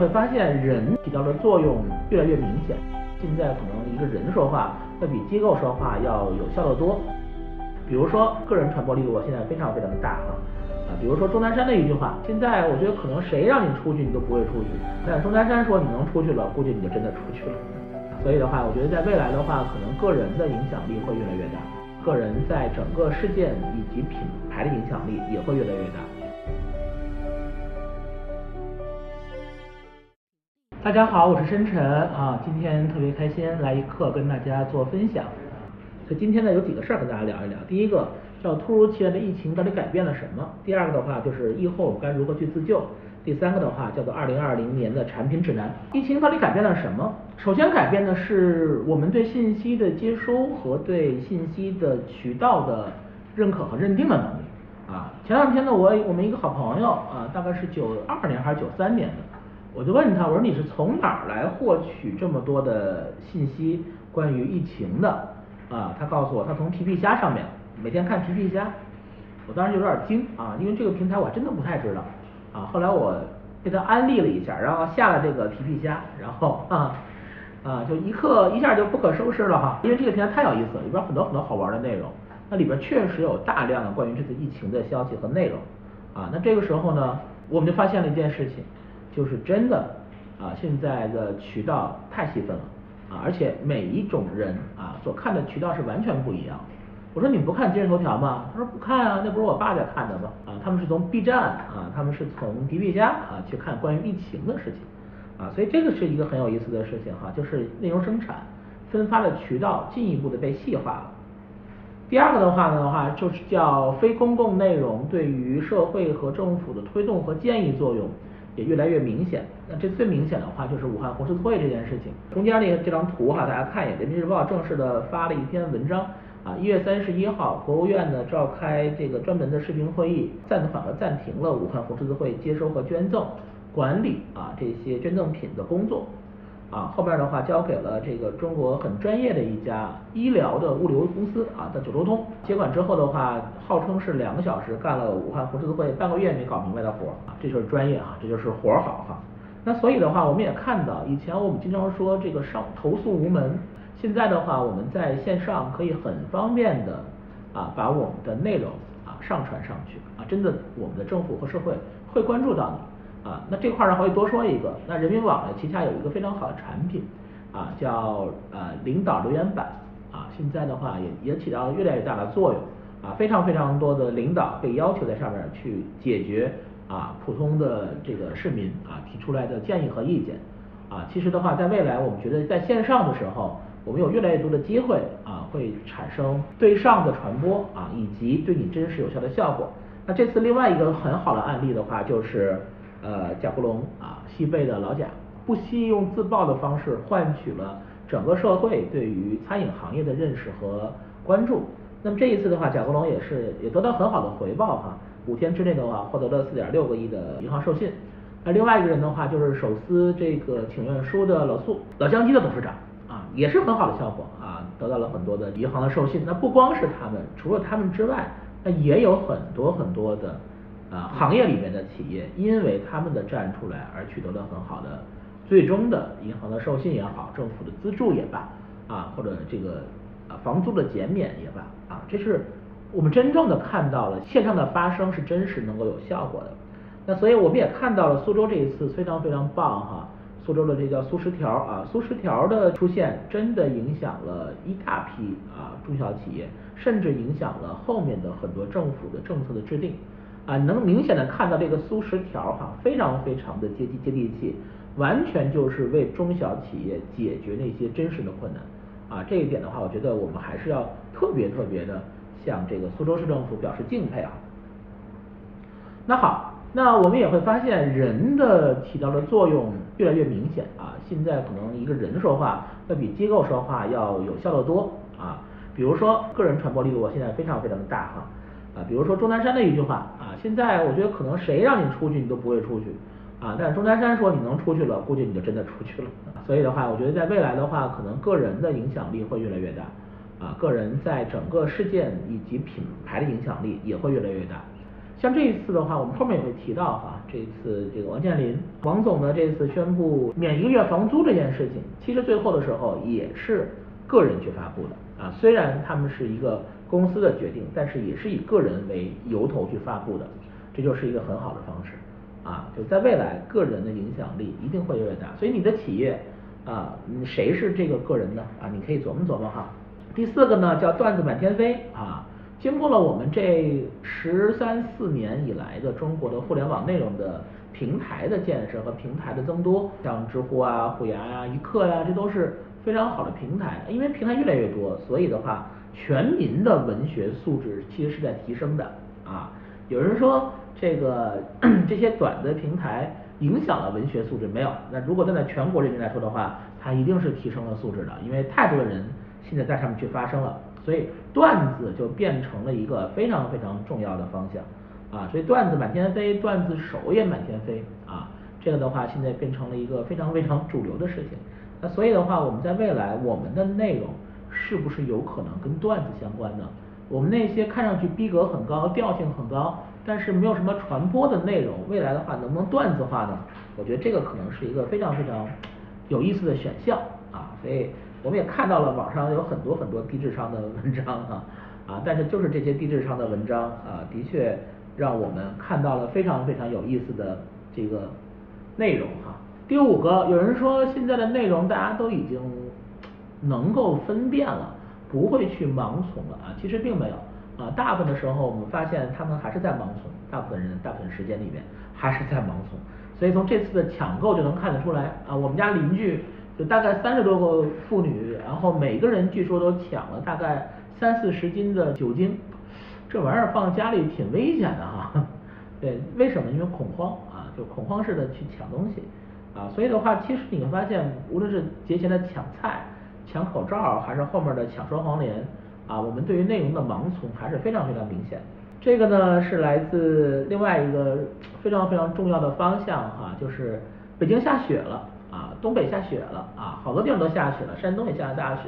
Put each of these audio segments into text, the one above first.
会发现人起到的作用越来越明显。现在可能一个人说话会比机构说话要有效的多。比如说个人传播力度现在非常非常的大哈啊，比如说钟南山的一句话，现在我觉得可能谁让你出去你都不会出去，但钟南山说你能出去了，估计你就真的出去了。所以的话，我觉得在未来的话，可能个人的影响力会越来越大，个人在整个事件以及品牌的影响力也会越来越大。大家好，我是深沉啊，今天特别开心来一课跟大家做分享。所以今天呢有几个事儿跟大家聊一聊。第一个叫突如其来的疫情到底改变了什么？第二个的话就是疫后该如何去自救？第三个的话叫做二零二零年的产品指南。疫情到底改变了什么？首先改变的是我们对信息的接收和对信息的渠道的认可和认定的能力啊。前两天呢我我们一个好朋友啊，大概是九二年还是九三年的。我就问他，我说你是从哪儿来获取这么多的信息关于疫情的啊？他告诉我，他从皮皮虾上面每天看皮皮虾。我当时有点惊啊，因为这个平台我真的不太知道啊。后来我被他安利了一下，然后下了这个皮皮虾，然后啊啊就一刻一下就不可收拾了哈，因为这个平台太有意思了，里边很多很多好玩的内容。那里边确实有大量的关于这次疫情的消息和内容啊。那这个时候呢，我们就发现了一件事情。就是真的啊，现在的渠道太细分了啊，而且每一种人啊所看的渠道是完全不一样。我说你不看今日头条吗？他说不看啊，那不是我爸在看的吗？啊，他们是从 B 站啊，他们是从皮皮虾啊去看关于疫情的事情啊，所以这个是一个很有意思的事情哈，就是内容生产分发的渠道进一步的被细化了。第二个的话呢的话，就是叫非公共内容对于社会和政府的推动和建议作用。也越来越明显。那这最明显的话就是武汉红十字会这件事情。中间那个这张图哈，大家看一眼，人民日报正式的发了一篇文章啊。一月三十一号，国务院呢召开这个专门的视频会议，暂缓和暂停了武汉红十字会接收和捐赠、管理啊这些捐赠品的工作。啊，后边的话交给了这个中国很专业的一家医疗的物流公司啊，叫九州通接管之后的话，号称是两个小时干了武汉红十字会半个月没搞明白的活啊，这就是专业啊，这就是活好哈。那所以的话，我们也看到，以前我们经常说这个上投诉无门，现在的话，我们在线上可以很方便的啊，把我们的内容啊上传上去啊，真的我们的政府和社会会关注到你。啊，那这块儿呢，我也多说一个。那人民网呢，旗下有一个非常好的产品，啊，叫呃领导留言板，啊，现在的话也也起到了越来越大的作用，啊，非常非常多的领导被要求在上面去解决啊普通的这个市民啊提出来的建议和意见，啊，其实的话，在未来我们觉得在线上的时候，我们有越来越多的机会啊，会产生对上的传播啊，以及对你真实有效的效果。那这次另外一个很好的案例的话，就是。呃，贾国龙啊，西贝的老贾，不惜用自曝的方式换取了整个社会对于餐饮行业的认识和关注。那么这一次的话，贾国龙也是也得到很好的回报哈，五天之内的话获得了四点六个亿的银行授信。那另外一个人的话，就是手撕这个请愿书的老苏，老乡鸡的董事长啊，也是很好的效果啊，得到了很多的银行的授信。那不光是他们，除了他们之外，那也有很多很多的。啊，行业里面的企业，因为他们的站出来而取得了很好的最终的银行的授信也好，政府的资助也罢，啊，或者这个啊房租的减免也罢，啊，这是我们真正的看到了线上的发生是真实能够有效果的。那所以我们也看到了苏州这一次非常非常棒哈，苏州的这叫苏十条啊，苏十条的出现真的影响了一大批啊中小企业，甚至影响了后面的很多政府的政策的制定。啊，能明显的看到这个苏十条哈，非常非常的接地接地气，完全就是为中小企业解决那些真实的困难。啊，这一点的话，我觉得我们还是要特别特别的向这个苏州市政府表示敬佩啊。那好，那我们也会发现人的起到的作用越来越明显啊。现在可能一个人说话要比机构说话要有效的多啊。比如说个人传播力度现在非常非常的大哈。啊，比如说钟南山的一句话啊，现在我觉得可能谁让你出去你都不会出去啊，但是钟南山说你能出去了，估计你就真的出去了。所以的话，我觉得在未来的话，可能个人的影响力会越来越大啊，个人在整个事件以及品牌的影响力也会越来越大。像这一次的话，我们后面也会提到哈，这一次这个王健林王总呢这次宣布免一个月房租这件事情，其实最后的时候也是个人去发布的啊，虽然他们是一个公司的决定，但是也是以个人为由头去发布的，这就是一个很好的方式啊，就在未来个人的影响力一定会越来越大，所以你的企业啊，谁是这个个人呢？啊，你可以琢磨琢磨哈。第四个呢叫段子满天飞啊。经过了我们这十三四年以来的中国的互联网内容的平台的建设和平台的增多，像知乎啊、虎牙呀、一刻呀，这都是非常好的平台。因为平台越来越多，所以的话，全民的文学素质其实是在提升的啊。有人说这个 这些短的平台影响了文学素质没有？那如果站在全国人民来说的话，它一定是提升了素质的，因为太多的人现在在上面去发声了。所以段子就变成了一个非常非常重要的方向啊，所以段子满天飞，段子手也满天飞啊，这个的话现在变成了一个非常非常主流的事情。那所以的话，我们在未来我们的内容是不是有可能跟段子相关呢？我们那些看上去逼格很高、调性很高，但是没有什么传播的内容，未来的话能不能段子化呢？我觉得这个可能是一个非常非常有意思的选项啊，所以。我们也看到了网上有很多很多低智商的文章啊啊，但是就是这些低智商的文章啊，的确让我们看到了非常非常有意思的这个内容哈。第五个，有人说现在的内容大家都已经能够分辨了，不会去盲从了啊，其实并没有啊，大部分的时候我们发现他们还是在盲从，大部分人大部分时间里面还是在盲从，所以从这次的抢购就能看得出来啊，我们家邻居。就大概三十多个妇女，然后每个人据说都抢了大概三四十斤的酒精，这玩意儿放家里挺危险的哈。对，为什么？因为恐慌啊，就恐慌式的去抢东西啊。所以的话，其实你会发现，无论是节前的抢菜、抢口罩，还是后面的抢双黄连啊，我们对于内容的盲从还是非常非常明显。这个呢是来自另外一个非常非常重要的方向哈，就是北京下雪了。啊，东北下雪了啊，好多地方都下雪了，山东也下了大雪，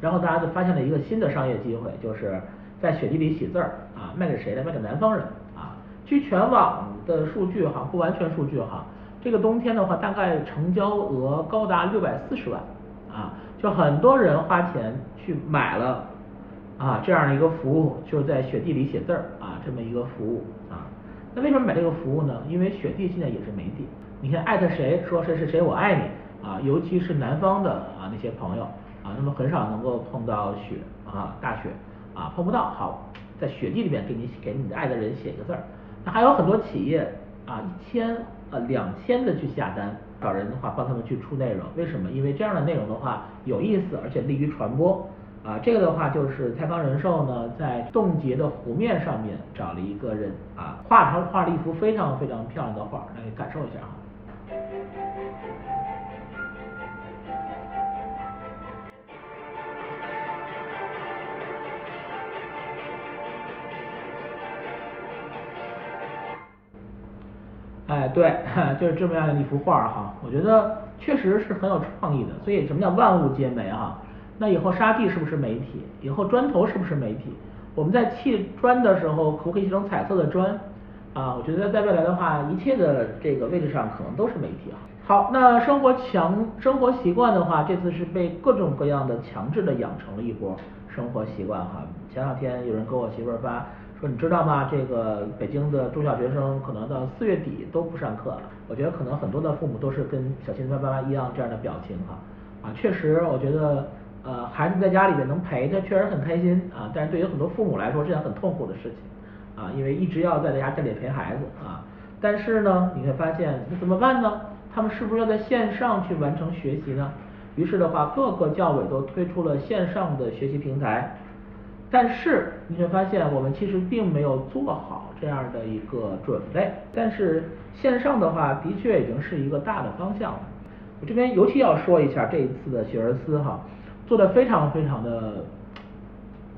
然后大家就发现了一个新的商业机会，就是在雪地里写字儿啊，卖给谁呢？卖给南方人啊。据全网的数据哈，不完全数据哈，这个冬天的话，大概成交额高达六百四十万啊，就很多人花钱去买了啊这样的一个服务，就是在雪地里写字儿啊这么一个服务啊。那为什么买这个服务呢？因为雪地现在也是媒地。你看艾特谁说谁谁谁我爱你啊，尤其是南方的啊那些朋友啊，他们很少能够碰到雪啊大雪啊碰不到，好在雪地里面给你给你的爱的人写一个字儿。那还有很多企业啊一千呃两千的去下单，找人的话帮他们去出内容，为什么？因为这样的内容的话有意思，而且利于传播啊。这个的话就是泰康人寿呢在冻结的湖面上面找了一个人啊画他画了一幅非常非常漂亮的画，来感受一下啊。哎，对，就是这么样的一幅画哈，我觉得确实是很有创意的。所以什么叫万物皆媒哈？那以后沙地是不是媒体？以后砖头是不是媒体？我们在砌砖的时候，可不可以砌成彩色的砖？啊，我觉得在未来的话，一切的这个位置上可能都是媒体啊。好，那生活强生活习惯的话，这次是被各种各样的强制的养成了一波生活习惯哈。前两天有人给我媳妇儿发。说你知道吗？这个北京的中小学生可能到四月底都不上课了。我觉得可能很多的父母都是跟小新爸爸一样这样的表情哈。啊，确实，我觉得呃孩子在家里面能陪他，确实很开心啊。但是对于很多父母来说，是件很痛苦的事情啊，因为一直要在家这里陪孩子啊。但是呢，你会发现那怎么办呢？他们是不是要在线上去完成学习呢？于是的话，各个教委都推出了线上的学习平台。但是你会发现，我们其实并没有做好这样的一个准备。但是线上的话，的确已经是一个大的方向了。我这边尤其要说一下这一次的学而思哈，做的非常非常的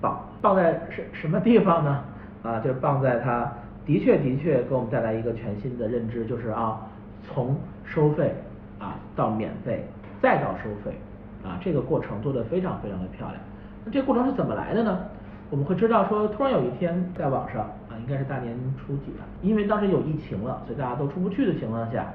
棒。棒在什什么地方呢？啊，就棒在它的确的确给我们带来一个全新的认知，就是啊，从收费啊到免费再到收费啊，这个过程做的非常非常的漂亮。那这个过程是怎么来的呢？我们会知道说，突然有一天在网上啊，应该是大年初几吧，因为当时有疫情了，所以大家都出不去的情况下，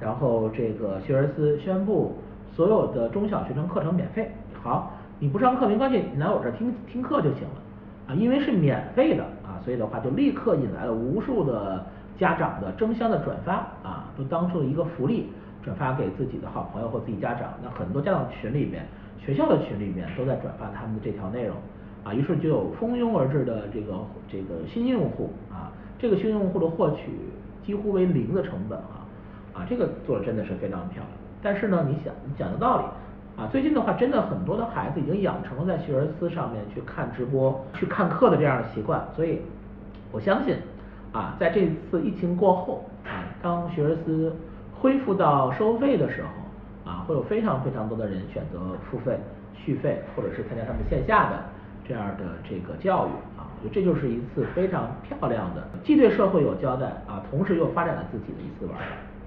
然后这个学而思宣布所有的中小学生课程免费。好，你不上课没关系，你来我这听听课就行了。啊，因为是免费的啊，所以的话就立刻引来了无数的家长的争相的转发啊，都当做一个福利转发给自己的好朋友或自己家长。那很多家长群里面、学校的群里面都在转发他们的这条内容啊，于是就有蜂拥而至的这个这个新用户啊，这个新用户的获取几乎为零的成本啊，啊，这个做的真的是非常漂亮。但是呢，你想你讲的道理。啊，最近的话，真的很多的孩子已经养成了在学而思上面去看直播、去看课的这样的习惯，所以我相信，啊，在这次疫情过后，啊，当学而思恢复到收费的时候，啊，会有非常非常多的人选择付费、续费，或者是参加他们线下的这样的这个教育，啊，我觉得这就是一次非常漂亮的，既对社会有交代，啊，同时又发展了自己的一次玩法。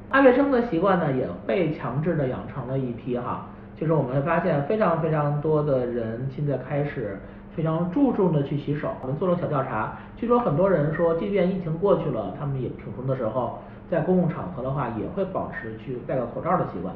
爱卫生的习惯呢，也被强制的养成了一批哈。就是我们会发现非常非常多的人现在开始非常注重的去洗手。我们做了小调查，据说很多人说，即便疫情过去了，他们也平时的时候在公共场合的话，也会保持去戴个口罩的习惯。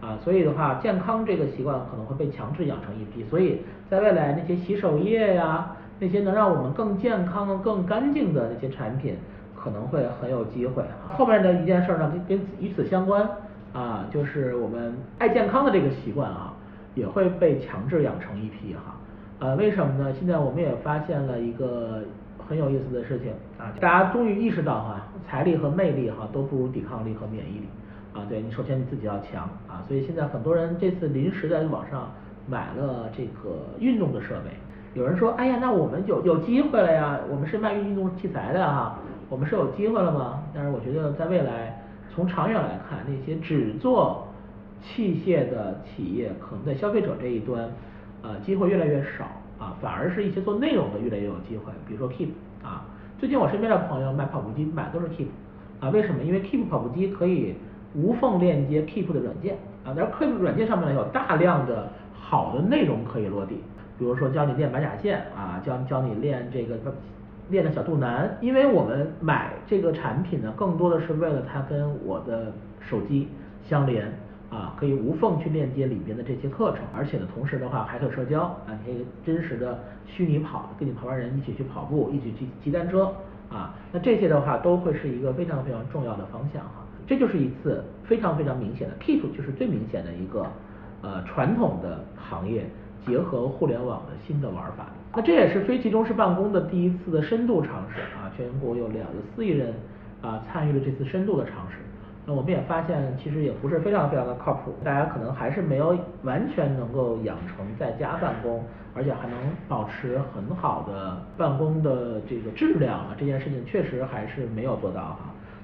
啊，所以的话，健康这个习惯可能会被强制养成一批。所以在未来，那些洗手液呀，那些能让我们更健康、更干净的那些产品，可能会很有机会。后面的一件事呢，跟跟与此相关。啊，就是我们爱健康的这个习惯啊，也会被强制养成一批哈。呃，为什么呢？现在我们也发现了一个很有意思的事情啊，大家终于意识到哈，财力和魅力哈都不如抵抗力和免疫力啊。对你首先你自己要强啊，所以现在很多人这次临时在网上买了这个运动的设备。有人说，哎呀，那我们有有机会了呀，我们是卖运动器材的哈，我们是有机会了吗？但是我觉得在未来。从长远来看，那些只做器械的企业，可能在消费者这一端，呃，机会越来越少啊，反而是一些做内容的越来越有机会。比如说 Keep 啊，最近我身边的朋友买跑步机买都是 Keep 啊，为什么？因为 Keep 跑步机可以无缝链接 Keep 的软件啊，在 Keep 软件上面呢有大量的好的内容可以落地，比如说教你练马甲线啊，教教你练这个。练的小肚腩，因为我们买这个产品呢，更多的是为了它跟我的手机相连啊，可以无缝去链接里边的这些课程，而且呢，同时的话还可以社交啊，你可以真实的虚拟跑，跟你旁边人一起去跑步，一起去骑单车啊，那这些的话都会是一个非常非常重要的方向哈，这就是一次非常非常明显的 Keep 就是最明显的一个呃传统的行业结合互联网的新的玩法。那这也是非集中式办公的第一次的深度尝试啊，全国有两个四亿人啊参与了这次深度的尝试。那我们也发现，其实也不是非常非常的靠谱，大家可能还是没有完全能够养成在家办公，而且还能保持很好的办公的这个质量啊，这件事情确实还是没有做到哈。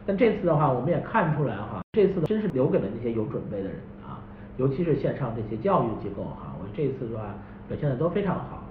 但这次的话，我们也看出来哈，这次真是留给了那些有准备的人啊，尤其是线上这些教育机构哈，我这次的话表现的都非常好。